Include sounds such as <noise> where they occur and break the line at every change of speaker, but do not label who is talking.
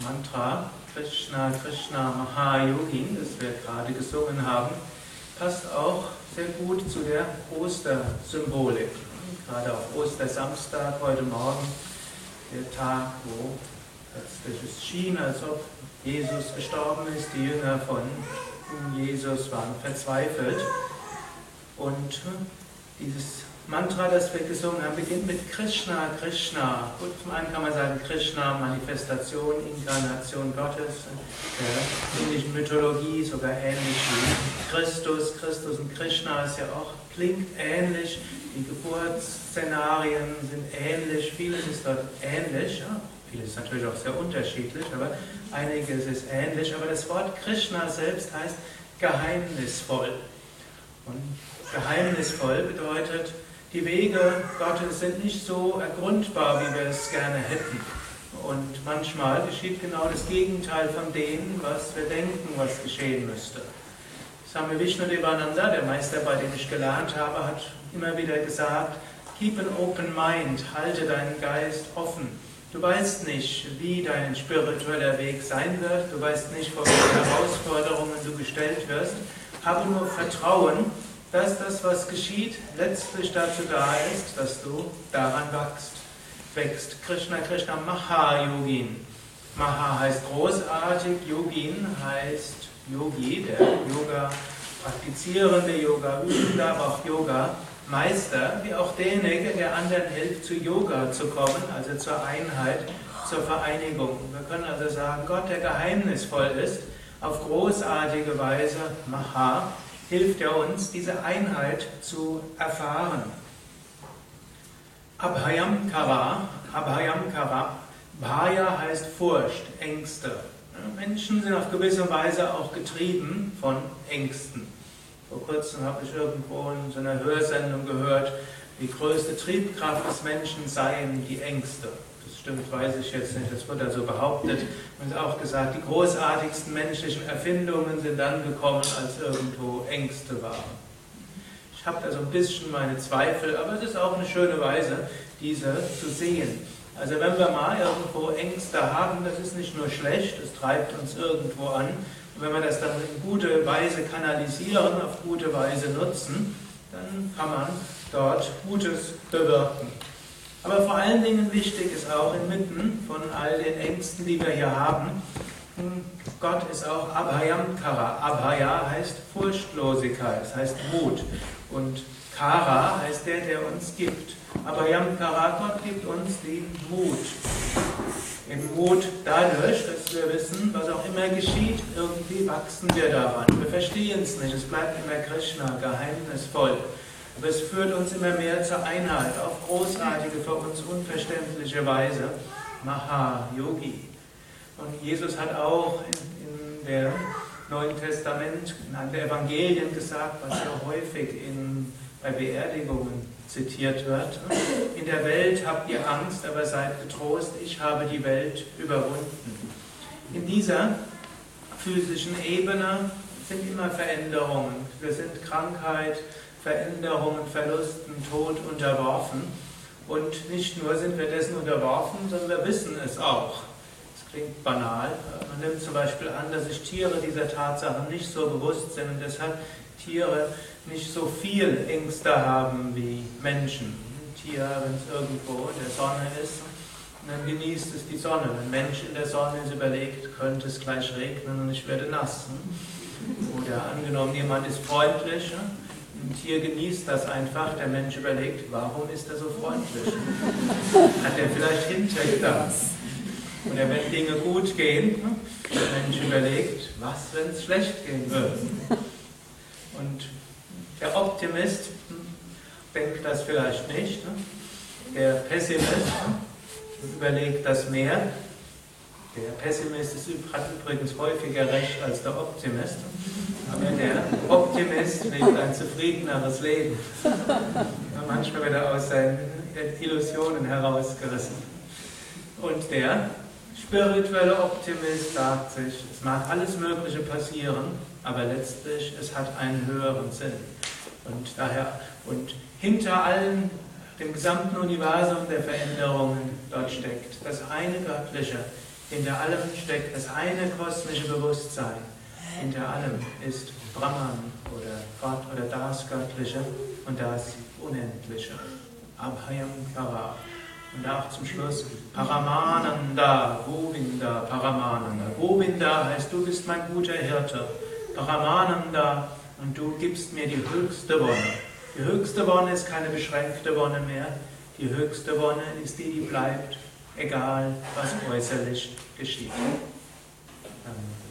Mantra Krishna, Krishna, Mahayogin, das wir gerade gesungen haben, passt auch sehr gut zu der Ostersymbolik. Gerade auf Ostersamstag, heute Morgen, der Tag, wo es schien, als ob Jesus gestorben ist. Die Jünger von Jesus waren verzweifelt. Und dieses Mantra, das wir gesungen haben, beginnt mit Krishna, Krishna. Gut, zum einen kann man sagen Krishna, Manifestation, Inkarnation Gottes, der indischen Mythologie sogar ähnlich wie Christus. Christus und Krishna ist ja auch, klingt ähnlich, die Geburtsszenarien sind ähnlich, vieles ist dort ähnlich. Ja. Vieles ist natürlich auch sehr unterschiedlich, aber einiges ist ähnlich. Aber das Wort Krishna selbst heißt geheimnisvoll. Und geheimnisvoll bedeutet, die Wege Gottes sind nicht so ergründbar, wie wir es gerne hätten. Und manchmal geschieht genau das Gegenteil von dem, was wir denken, was geschehen müsste. Swami Vishnu Devananda, der Meister, bei dem ich gelernt habe, hat immer wieder gesagt, keep an open mind, halte deinen Geist offen. Du weißt nicht, wie dein spiritueller Weg sein wird, du weißt nicht, vor welche Herausforderungen du gestellt wirst. Habe nur Vertrauen, dass das, was geschieht, letztlich dazu da ist, dass du daran wachst, wächst. Krishna Krishna Maha Yogin. Maha heißt großartig, Yogin heißt Yogi, der Yoga praktizierende Yoga übende, aber auch Yoga Meister, wie auch derjenige, der anderen hilft, zu Yoga zu kommen, also zur Einheit, zur Vereinigung. Wir können also sagen, Gott, der geheimnisvoll ist, auf großartige Weise, Maha, hilft er uns, diese Einheit zu erfahren. Abhayam Kara, Abhayam Kara, Bhaya heißt Furcht, Ängste. Menschen sind auf gewisse Weise auch getrieben von Ängsten. Vor kurzem habe ich irgendwo in so einer Hörsendung gehört, die größte Triebkraft des Menschen seien die Ängste stimmt, weiß ich jetzt nicht, das wird also behauptet. Und auch gesagt, die großartigsten menschlichen Erfindungen sind dann gekommen, als irgendwo Ängste waren. Ich habe da so ein bisschen meine Zweifel, aber es ist auch eine schöne Weise, diese zu sehen. Also wenn wir mal irgendwo Ängste haben, das ist nicht nur schlecht, es treibt uns irgendwo an. Und wenn wir das dann in gute Weise kanalisieren, auf gute Weise nutzen, dann kann man dort Gutes bewirken. Aber vor allen Dingen wichtig ist auch inmitten von all den Ängsten, die wir hier haben, Gott ist auch Abhayam Kara. Abhaya heißt Furchtlosigkeit, das heißt Mut. Und Kara heißt der, der uns gibt. Abhayam Kara, Gott gibt uns den Mut. Den Mut dadurch, dass wir wissen, was auch immer geschieht, irgendwie wachsen wir daran. Wir verstehen es nicht, es bleibt immer Krishna, geheimnisvoll. Aber es führt uns immer mehr zur Einheit, auf großartige, für uns unverständliche Weise. Maha Yogi. Und Jesus hat auch in, in der Neuen Testament, in einem der Evangelien gesagt, was ja häufig in, bei Beerdigungen zitiert wird. In der Welt habt ihr Angst, aber seid getrost, ich habe die Welt überwunden. In dieser physischen Ebene sind immer Veränderungen. Wir sind Krankheit, Veränderungen, Verlusten, Tod unterworfen. Und nicht nur sind wir dessen unterworfen, sondern wir wissen es auch. Das klingt banal. Man nimmt zum Beispiel an, dass sich Tiere dieser Tatsachen nicht so bewusst sind und deshalb Tiere nicht so viel Ängste haben wie Menschen. Ein Tier, wenn es irgendwo in der Sonne ist, dann genießt es die Sonne. Wenn ein Mensch in der Sonne ist, überlegt, könnte es gleich regnen und ich werde nass. Oder angenommen, jemand ist freundlich, ein Tier genießt das einfach, der Mensch überlegt, warum ist er so freundlich? Hat er vielleicht Hintergedanken? Oder wenn Dinge gut gehen, der Mensch überlegt, was, wenn es schlecht gehen würde? Und der Optimist denkt das vielleicht nicht. Der Pessimist überlegt das mehr. Der Pessimist hat übrigens häufiger recht als der Optimist. Aber <laughs> der Optimist lebt ein zufriedeneres Leben. Manchmal wird er aus seinen Illusionen herausgerissen. Und der spirituelle Optimist sagt sich, es mag alles Mögliche passieren, aber letztlich es hat einen höheren Sinn. Und daher, und hinter allen, dem gesamten Universum der Veränderungen dort steckt das eine Göttliche, Hinter allem steckt das eine kosmische Bewusstsein. Hinter allem ist Brahman oder Gott oder das Göttliche und das Unendliche. Abhayam Kara. Und auch zum Schluss Paramananda, Govinda, Paramananda. Govinda heißt, du bist mein guter Hirte. Paramananda, und du gibst mir die höchste Wonne. Die höchste Wonne ist keine beschränkte Wonne mehr. Die höchste Wonne ist die, die bleibt, egal was äußerlich geschieht. Amen.